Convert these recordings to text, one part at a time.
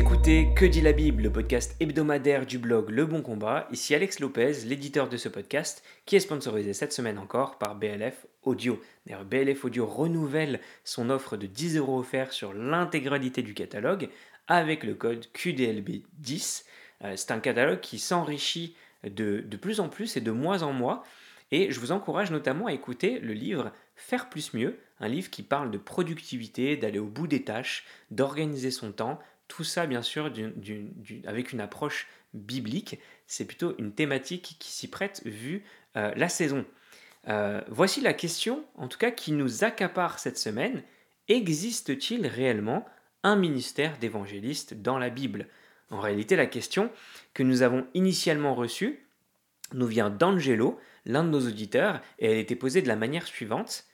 écoutez Que dit la Bible, le podcast hebdomadaire du blog Le Bon Combat. Ici Alex Lopez, l'éditeur de ce podcast, qui est sponsorisé cette semaine encore par BLF Audio. D'ailleurs, BLF Audio renouvelle son offre de 10 euros offerts sur l'intégralité du catalogue avec le code QDLB10. Euh, c'est un catalogue qui s'enrichit de, de plus en plus et de mois en mois. Et je vous encourage notamment à écouter le livre Faire plus mieux, un livre qui parle de productivité, d'aller au bout des tâches, d'organiser son temps, tout ça, bien sûr, avec une approche biblique. C'est plutôt une thématique qui s'y prête vu euh, la saison. Euh, voici la question, en tout cas, qui nous accapare cette semaine. Existe-t-il réellement un ministère d'évangéliste dans la Bible? En réalité, la question que nous avons initialement reçue nous vient d'Angelo, l'un de nos auditeurs, et elle était posée de la manière suivante.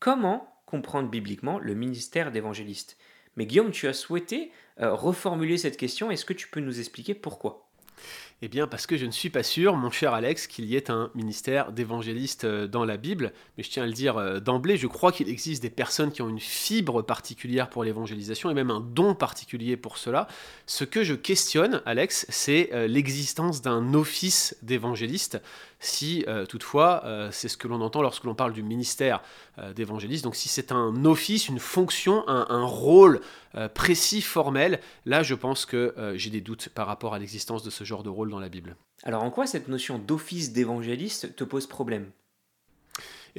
Comment comprendre bibliquement le ministère d'évangéliste? Mais Guillaume, tu as souhaité euh, reformuler cette question. Est-ce que tu peux nous expliquer pourquoi? Eh bien, parce que je ne suis pas sûr, mon cher Alex, qu'il y ait un ministère d'évangéliste euh, dans la Bible. Mais je tiens à le dire euh, d'emblée, je crois qu'il existe des personnes qui ont une fibre particulière pour l'évangélisation et même un don particulier pour cela. Ce que je questionne, Alex, c'est l'existence d'un office d'évangéliste si euh, toutefois euh, c'est ce que l'on entend lorsque l'on parle du ministère euh, d'évangéliste. Donc si c'est un office, une fonction, un, rôle précis, formel, là je pense que j'ai des doutes par rapport à l'existence de ce genre de rôle dans la Bible. Alors en quoi cette notion d'office d'évangéliste te pose problème?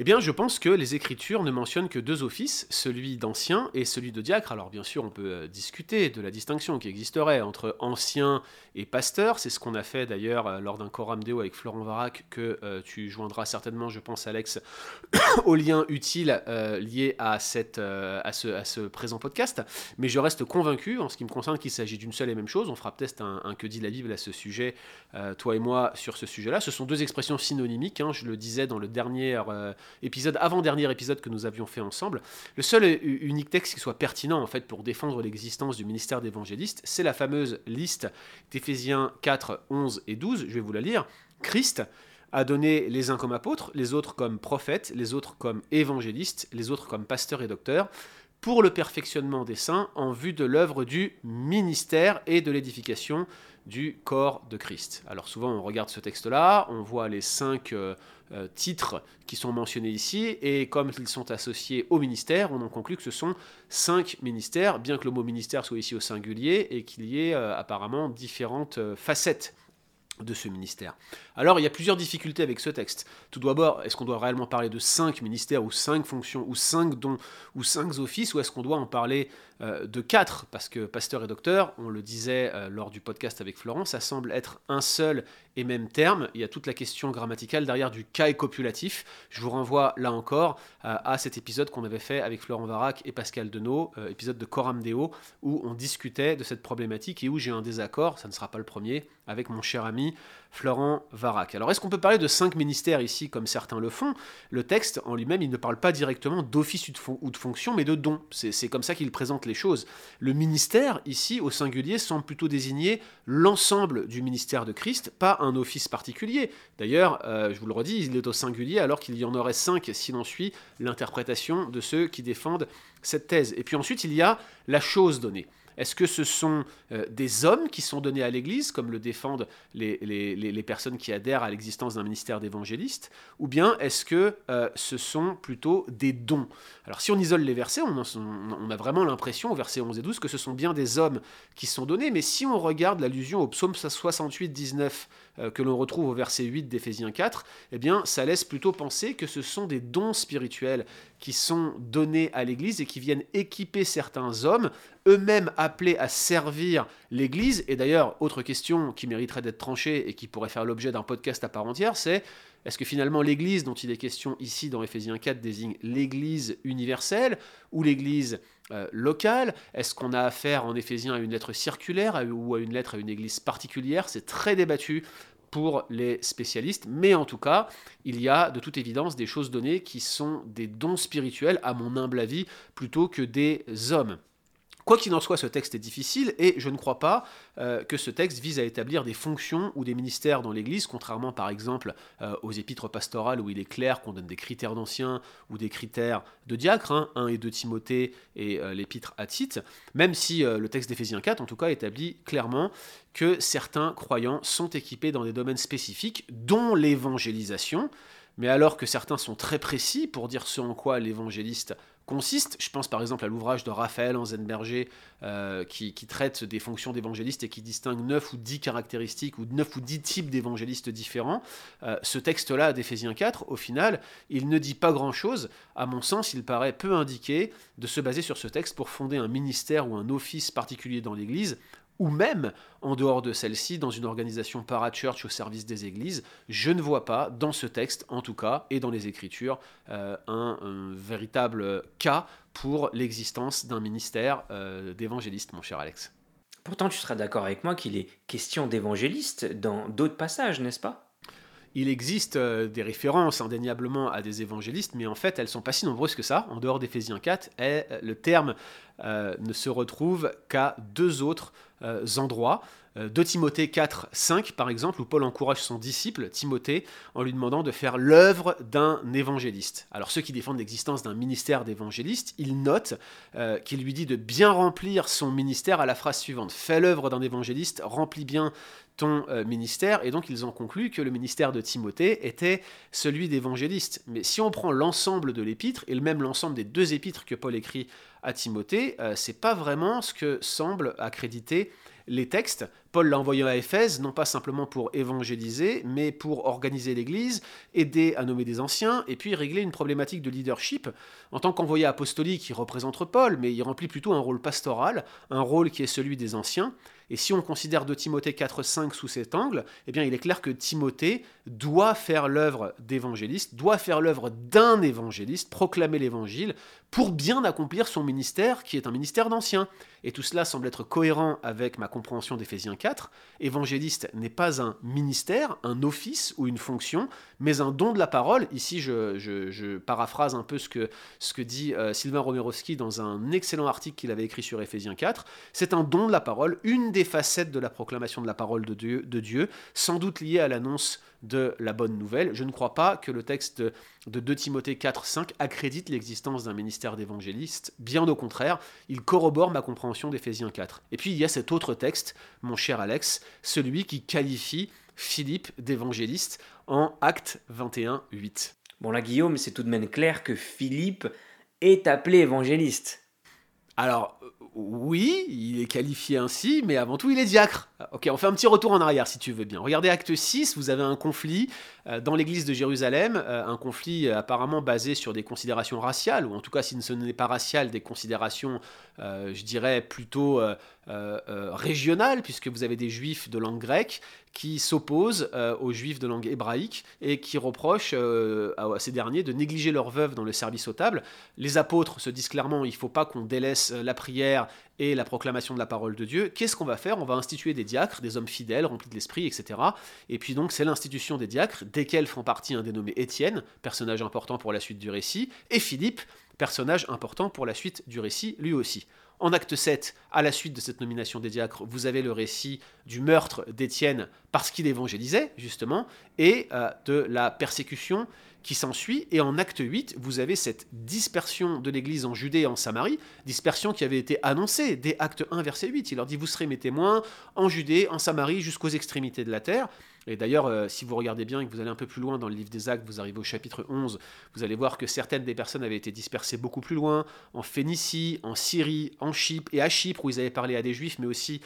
Eh bien, je pense que les Écritures ne mentionnent que deux offices, celui d'ancien et celui de diacre. Alors, bien sûr, on peut euh, discuter de la distinction qui existerait entre ancien et pasteur. C'est ce qu'on a fait d'ailleurs euh, lors d'un Coram Deo avec Florent Varac, que euh, tu joindras certainement, je pense, Alex, au lien utile lié à, cette, à, ce, à ce présent podcast. Mais je reste convaincu, en ce qui me concerne, qu'il s'agit d'une seule et même chose. On fera peut-être un, Que dit la Bible à ce sujet, toi et moi, sur ce sujet-là. Ce sont deux expressions synonymiques. Hein. je le disais dans le dernier épisode, avant-dernier épisode que nous avions fait ensemble. Le seul et unique texte qui soit pertinent en fait pour défendre l'existence du ministère d'évangéliste, c'est la fameuse liste d'Éphésiens 4, 11 et 12. Je vais vous la lire. Christ a donné les uns comme apôtres, les autres comme prophètes, les autres comme évangélistes, les autres comme pasteurs et docteurs, pour le perfectionnement des saints en vue de l'œuvre du ministère et de l'édification du corps de Christ. Alors souvent on regarde ce texte-là, on voit les cinq euh, euh, titres qui sont mentionnés ici, et comme ils sont associés au ministère, on en conclut que ce sont cinq ministères, bien que le mot ministère soit ici au singulier, et qu'il y ait euh, apparemment différentes facettes de ce ministère. Alors, il y a plusieurs difficultés avec ce texte. Tout d'abord, est-ce qu'on doit réellement parler de cinq ministères ou cinq fonctions ou cinq dons ou cinq offices ou est-ce qu'on doit en parler euh, de quatre? Parce que pasteur et docteur, on le disait euh, lors du podcast avec Florent, ça semble être un seul et même terme. Il y a toute la question grammaticale derrière du cas et copulatif. Je vous renvoie là encore euh, à cet épisode qu'on avait fait avec Florent Varac et Pascal Denot, épisode de Coram Deo, où on discutait de cette problématique et où j'ai un désaccord, ça ne sera pas le premier, avec mon cher ami Florent Varac. Alors est-ce qu'on peut parler de cinq ministères ici comme certains le font? Le texte en lui-même, il ne parle pas directement d'office ou de fonction, mais de don. C'est comme ça qu'il présente les choses. Le ministère, ici, au singulier, semble plutôt désigner l'ensemble du ministère de Christ, pas un office particulier. D'ailleurs, euh, je vous le redis, il est au singulier alors qu'il y en aurait cinq si l'on suit l'interprétation de ceux qui défendent cette thèse. Et puis ensuite, il y a la chose donnée. Est-ce que ce sont euh, des hommes qui sont donnés à l'Église, comme le défendent les, personnes qui adhèrent à l'existence d'un ministère d'évangéliste, ou bien est-ce que euh, ce sont plutôt des dons? Alors si on isole les versets, on, a vraiment l'impression, au verset 11 et 12, que ce sont bien des hommes qui sont donnés, mais si on regarde l'allusion au psaume 68, 19, euh, que l'on retrouve au verset 8 d'Éphésiens 4, eh bien, ça laisse plutôt penser que ce sont des dons spirituels qui sont donnés à l'Église et qui viennent équiper certains hommes, eux-mêmes appelés à servir l'Église. Et d'ailleurs, autre question qui mériterait d'être tranchée et qui pourrait faire l'objet d'un podcast à part entière, c'est est-ce que finalement l'Église dont il est question ici dans Éphésiens 4 désigne l'Église universelle ou l'Église euh, locale? Est-ce qu'on a affaire en Éphésiens à une lettre circulaire ou à une lettre à une Église particulière? C'est très débattu pour les spécialistes, mais en tout cas, il y a de toute évidence des choses données qui sont des dons spirituels, à mon humble avis, plutôt que des hommes. Quoi qu'il en soit, ce texte est difficile et je ne crois pas euh, que ce texte vise à établir des fonctions ou des ministères dans l'Église, contrairement par exemple euh, aux épîtres pastorales où il est clair qu'on donne des critères d'anciens ou des critères de diacre, 1 hein, et 2 Timothée et euh, l'épître à Tite, même si le texte d'Éphésiens 4 en tout cas établit clairement que certains croyants sont équipés dans des domaines spécifiques, dont l'évangélisation, mais alors que certains sont très précis pour dire ce en quoi l'évangéliste consiste. Je pense par exemple à l'ouvrage de Raphaël Anzenberger euh, qui, traite des fonctions d'évangéliste et qui distingue 9 ou 10 caractéristiques ou 9 ou 10 types d'évangélistes différents. Euh, ce texte-là d'Éphésiens 4, au final, il ne dit pas grand-chose. À mon sens, il paraît peu indiqué de se baser sur ce texte pour fonder un ministère ou un office particulier dans l'Église ou même en dehors de celle-ci, dans une organisation para-church au service des églises, je ne vois pas, dans ce texte en tout cas, et dans les Écritures, euh, un, véritable cas pour l'existence d'un ministère euh, d'évangéliste, mon cher Alex. Pourtant, tu seras d'accord avec moi qu'il est question d'évangéliste dans d'autres passages, n'est-ce pas? Il existe euh, des références indéniablement à des évangélistes, mais en fait, elles sont pas si nombreuses que ça. En dehors d'Éphésiens 4, et le terme ne se retrouve qu'à deux autres euh, endroits. Euh, de Timothée 4, 5 par exemple, où Paul encourage son disciple, Timothée, en lui demandant de faire l'œuvre d'un évangéliste. Alors ceux qui défendent l'existence d'un ministère d'évangéliste, ils notent euh, qu'il lui dit de bien remplir son ministère à la phrase suivante. Fais l'œuvre d'un évangéliste, remplis bien ton ministère, et donc ils ont conclu que le ministère de Timothée était celui d'évangéliste. Mais si on prend l'ensemble de l'épître, et même l'ensemble des deux épîtres que Paul écrit à Timothée, euh, c'est pas vraiment ce que semblent accréditer les textes. Paul l'a envoyé à Éphèse, non pas simplement pour évangéliser, mais pour organiser l'Église, aider à nommer des anciens, et puis régler une problématique de leadership. En tant qu'envoyé apostolique, il représente Paul, mais il remplit plutôt un rôle pastoral, un rôle qui est celui des anciens. Et si on considère de Timothée 4.5 sous cet angle, eh bien il est clair que Timothée doit faire l'œuvre d'évangéliste, doit faire l'œuvre d'un évangéliste, proclamer l'évangile, pour bien accomplir son ministère, qui est un ministère d'anciens. Et tout cela semble être cohérent avec ma compréhension d'Éphésiens 4. Évangéliste n'est pas un ministère, un office ou une fonction, mais un don de la parole. Ici, je, paraphrase un peu ce que, dit euh, Sylvain Romerowski dans un excellent article qu'il avait écrit sur Éphésiens 4. C'est un don de la parole, une des facettes de la proclamation de la parole de Dieu sans doute liée à l'annonce de la bonne nouvelle. Je ne crois pas que le texte de 2 Timothée 4, 5 accrédite l'existence d'un ministère d'évangéliste. Bien au contraire, il corrobore ma compréhension d'Éphésiens 4. Et puis il y a cet autre texte, mon cher Alex, celui qui qualifie Philippe d'évangéliste en Acte 21, 8. Bon là Guillaume, c'est tout de même clair que Philippe est appelé évangéliste. Alors, oui, il est qualifié ainsi, mais avant tout, il est diacre. Ok, on fait un petit retour en arrière si tu veux bien. Regardez Acte 6, vous avez un conflit euh, dans l'église de Jérusalem, euh, un conflit euh, apparemment basé sur des considérations raciales, ou en tout cas, si ce n'est pas racial, des considérations, je dirais, plutôt régionales, puisque vous avez des juifs de langue grecque qui s'opposent aux juifs de langue hébraïque et qui reprochent à ces derniers de négliger leurs veuves dans le service aux tables. Les apôtres se disent clairement, il ne faut pas qu'on délaisse la prière et la proclamation de la parole de Dieu, qu'est-ce qu'on va faire? On va instituer des diacres, des hommes fidèles, remplis de l'esprit, etc. Et puis donc c'est l'institution des diacres, desquels font partie un dénommé Étienne, personnage important pour la suite du récit, et Philippe, personnage important pour la suite du récit lui aussi. En acte 7, à la suite de cette nomination des diacres, vous avez le récit du meurtre d'Étienne parce qu'il évangélisait, justement, et euh, de la persécution qui s'ensuit. Et en acte 8, vous avez cette dispersion de l'Église en Judée et en Samarie, dispersion qui avait été annoncée dès acte 1, verset 8. Il leur dit, vous serez mes témoins en Judée, en Samarie, jusqu'aux extrémités de la terre. Et d'ailleurs, euh, si vous regardez bien et que vous allez un peu plus loin dans le livre des actes, vous arrivez au chapitre 11, vous allez voir que certaines des personnes avaient été dispersées beaucoup plus loin, en Phénicie, en Syrie, en Chypre et à Chypre, où ils avaient parlé à des juifs, mais aussi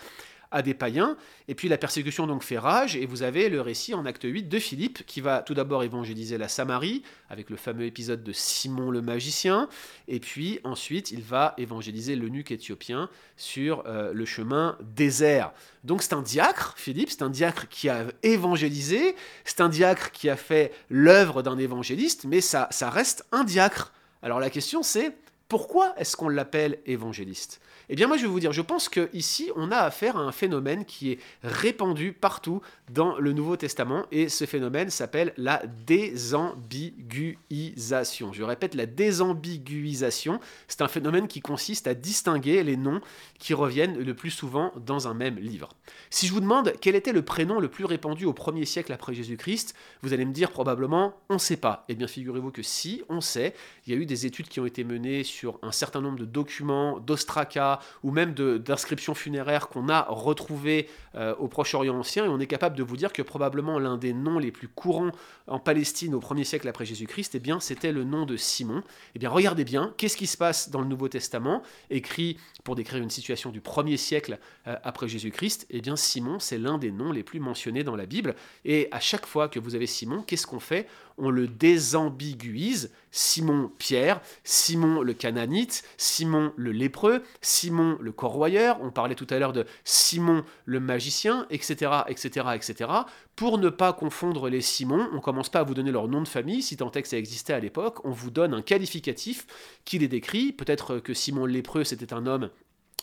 à des païens. Et puis la persécution donc fait rage, et vous avez le récit en acte 8 de Philippe, qui va tout d'abord évangéliser la Samarie, avec le fameux épisode de Simon le magicien, et puis ensuite il va évangéliser l'eunuque éthiopien sur euh, le chemin désert. Donc c'est un diacre, Philippe, c'est un diacre qui a évangélisé, c'est un diacre qui a fait l'œuvre d'un évangéliste, mais ça, ça reste un diacre. Alors la question c'est, Pourquoi est-ce qu'on l'appelle évangéliste? Eh bien moi je vais vous dire, je pense qu'ici on a affaire à un phénomène qui est répandu partout dans le Nouveau Testament et ce phénomène s'appelle la désambiguisation. Je répète, la désambiguisation, c'est un phénomène qui consiste à distinguer les noms qui reviennent le plus souvent dans un même livre. Si je vous demande quel était le prénom le plus répandu au premier siècle après Jésus-Christ, vous allez me dire probablement on ne sait pas. Eh bien figurez-vous que si, on sait, il y a eu des études qui ont été menées sur un certain nombre de documents d'Ostraka ou même d'inscriptions funéraires qu'on a retrouvées euh, au Proche-Orient ancien, et on est capable de vous dire que probablement l'un des noms les plus courants en Palestine au 1er siècle après Jésus-Christ, eh bien c'était le nom de Simon. Eh bien regardez bien, qu'est-ce qui se passe dans le Nouveau Testament, écrit pour décrire une situation du 1er siècle euh, après Jésus-Christ Eh bien Simon, c'est l'un des noms les plus mentionnés dans la Bible, et à chaque fois que vous avez Simon, qu'est-ce qu'on fait? On le désambiguise, Simon Pierre, Simon le Cananite, Simon le lépreux, Simon le corroyeur, on parlait tout à l'heure de Simon le magicien, etc., etc., etc. Pour ne pas confondre les Simons, on commence pas à vous donner leur nom de famille, si tant est que ça existait à l'époque, on vous donne un qualificatif qui les décrit. Peut-être que Simon le lépreux, c'était un homme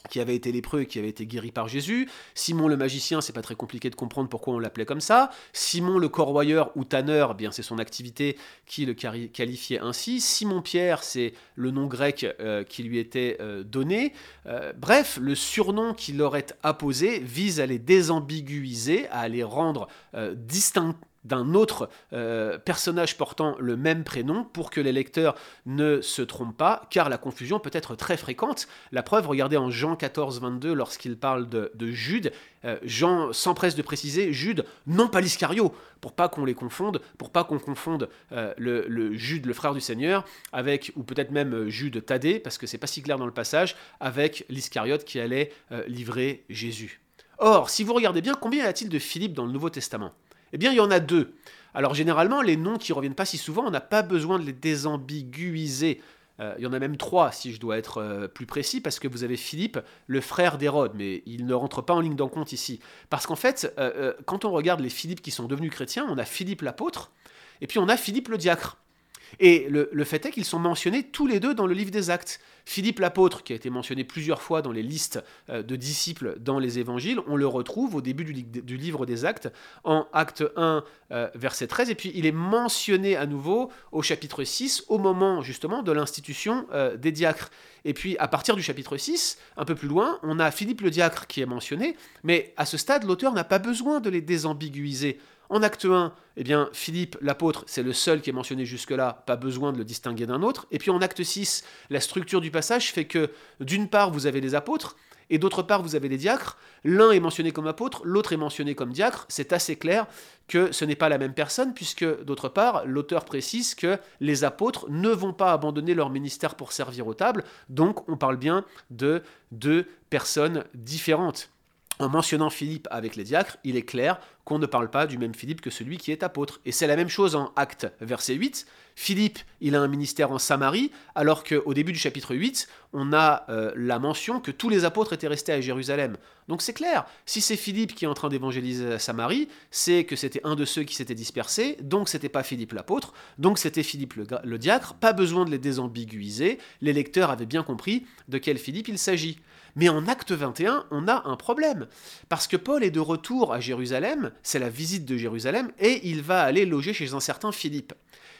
qui avait été lépreux et qui avait été guéri par Jésus. Simon le magicien, c'est pas très compliqué de comprendre pourquoi on l'appelait comme ça. Simon le corroyeur ou tanneur, eh bien c'est son activité qui le qualifiait ainsi. Simon Pierre, c'est le nom grec euh, qui lui était euh, donné. Euh, bref, le surnom qui leur est apposé vise à les désambiguiser, à les rendre distincts d'un autre euh, personnage portant le même prénom pour que les lecteurs ne se trompent pas, car la confusion peut être très fréquente. La preuve, regardez en Jean 14, 22, lorsqu'il parle de, Jude, euh, Jean s'empresse de préciser Jude, non pas l'Iscario, pour pas qu'on les confonde, pour pas qu'on confonde euh, le, Jude, le frère du Seigneur, avec, ou peut-être même Jude Thaddée, parce que c'est pas si clair dans le passage, avec l'Iscariote qui allait livrer Jésus. Or, si vous regardez bien, combien y a-t-il de Philippe dans le Nouveau Testament? Eh bien, il y en a deux. Alors généralement, les noms qui reviennent pas si souvent, on n'a pas besoin de les désambiguiser. Euh, il y en a même trois, si je dois être euh, plus précis, parce que vous avez Philippe, le frère d'Hérode, mais il ne rentre pas en ligne d'en compte ici. Parce qu'en fait, euh, quand on regarde les Philippes qui sont devenus chrétiens, on a Philippe l'apôtre, et puis on a Philippe le diacre. Et le, fait est qu'ils sont mentionnés tous les deux dans le livre des Actes. Philippe l'apôtre, qui a été mentionné plusieurs fois dans les listes euh, de disciples dans les évangiles, on le retrouve au début du, livre des Actes, en Acte 1, euh, verset 13, et puis il est mentionné à nouveau au chapitre 6, au moment justement de l'institution euh, des diacres. Et puis à partir du chapitre 6, un peu plus loin, on a Philippe le diacre qui est mentionné, mais à ce stade, l'auteur n'a pas besoin de les désambiguiser en acte 1, eh bien, Philippe, l'apôtre, c'est le seul qui est mentionné jusque-là, pas besoin de le distinguer d'un autre. Et puis en acte 6, la structure du passage fait que, d'une part, vous avez les apôtres, et d'autre part, vous avez les diacres. L'un est mentionné comme apôtre, l'autre est mentionné comme diacre. C'est assez clair que ce n'est pas la même personne, puisque, d'autre part, l'auteur précise que les apôtres ne vont pas abandonner leur ministère pour servir aux tables. Donc, on parle bien de deux personnes différentes. En mentionnant Philippe avec les diacres, il est clair qu'on ne parle pas du même Philippe que celui qui est apôtre. Et c'est la même chose en Acte, verset 8. Philippe, il a un ministère en Samarie, alors qu'au début du chapitre 8, on a euh, la mention que tous les apôtres étaient restés à Jérusalem. Donc c'est clair, si c'est Philippe qui est en train d'évangéliser Samarie, c'est que c'était un de ceux qui s'étaient dispersés, donc c'était pas Philippe l'apôtre, donc c'était Philippe le, le diacre, pas besoin de les désambiguiser, les lecteurs avaient bien compris de quel Philippe il s'agit. Mais en acte 21, on a un problème. Parce que Paul est de retour à Jérusalem, c'est la visite de Jérusalem, et il va aller loger chez un certain Philippe.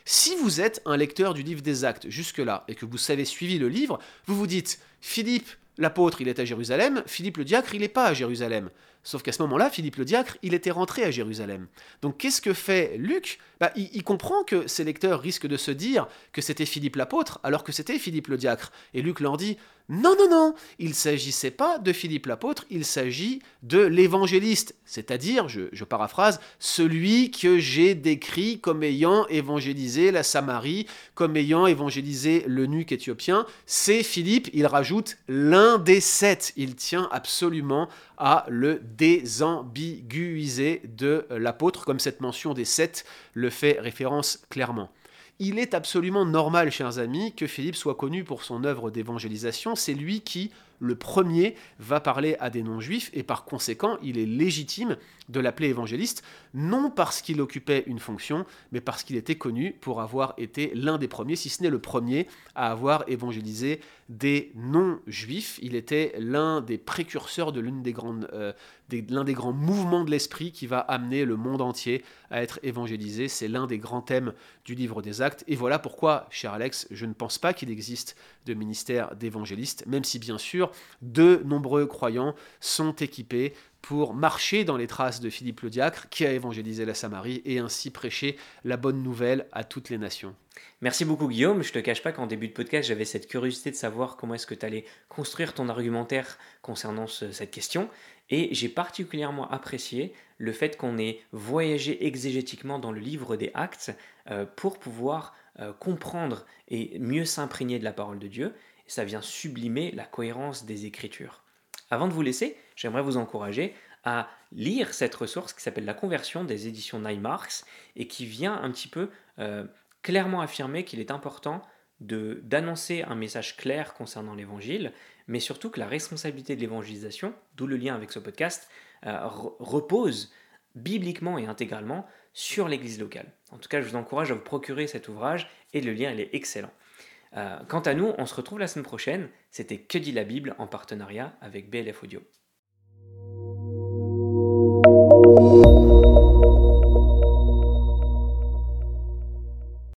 Si vous êtes un lecteur du livre des actes jusque-là, et que vous avez suivi le livre, vous vous dites, Philippe, l'apôtre, il est à Jérusalem, Philippe le diacre, il n'est pas à Jérusalem. Sauf qu'à ce moment-là, Philippe le diacre, il était rentré à Jérusalem. Donc qu'est-ce que fait Luc? Bah, il, comprend que ses lecteurs risquent de se dire que c'était Philippe l'apôtre, alors que c'était Philippe le diacre. Et Luc leur dit, non, non, non, il ne s'agissait pas de Philippe l'apôtre, il s'agit de l'évangéliste, c'est-à-dire, je, paraphrase, celui que j'ai décrit comme ayant évangélisé la Samarie, comme ayant évangélisé le nuque éthiopien, c'est Philippe, il rajoute l'un des sept, il tient absolument à le désambiguiser de l'apôtre, comme cette mention des sept le fait référence clairement. Il est absolument normal, chers amis, que Philippe soit connu pour son œuvre d'évangélisation. C'est lui qui le premier va parler à des non-juifs et par conséquent, il est légitime de l'appeler évangéliste, non parce qu'il occupait une fonction, mais parce qu'il était connu pour avoir été l'un des premiers, si ce n'est le premier, à avoir évangélisé des non-juifs. Il était l'un des précurseurs de l'une des euh, l'un des grands mouvements de l'esprit qui va amener le monde entier à être évangélisé. C'est l'un des grands thèmes du livre des actes. Et voilà pourquoi, cher Alex, je ne pense pas qu'il existe de ministère d'évangéliste, même si bien sûr de nombreux croyants sont équipés pour marcher dans les traces de Philippe le diacre qui a évangélisé la Samarie et ainsi prêcher la bonne nouvelle à toutes les nations. Merci beaucoup Guillaume, je te cache pas qu'en début de podcast j'avais cette curiosité de savoir comment est-ce que tu allais construire ton argumentaire concernant cette question et j'ai particulièrement apprécié le fait qu'on ait voyagé exégétiquement dans le livre des actes euh, pour pouvoir euh, comprendre et mieux s'imprégner de la parole de Dieu ça vient sublimer la cohérence des écritures. Avant de vous laisser, j'aimerais vous encourager à lire cette ressource qui s'appelle La conversion des éditions Neimarks et qui vient un petit peu euh, clairement affirmer qu'il est important d'annoncer un message clair concernant l'évangile, mais surtout que la responsabilité de l'évangélisation, d'où le lien avec ce podcast, euh, repose bibliquement et intégralement sur l'Église locale. En tout cas, je vous encourage à vous procurer cet ouvrage et le lien est excellent. Euh, quant à nous, on se retrouve la semaine prochaine. C'était Que dit la Bible en partenariat avec BLF Audio.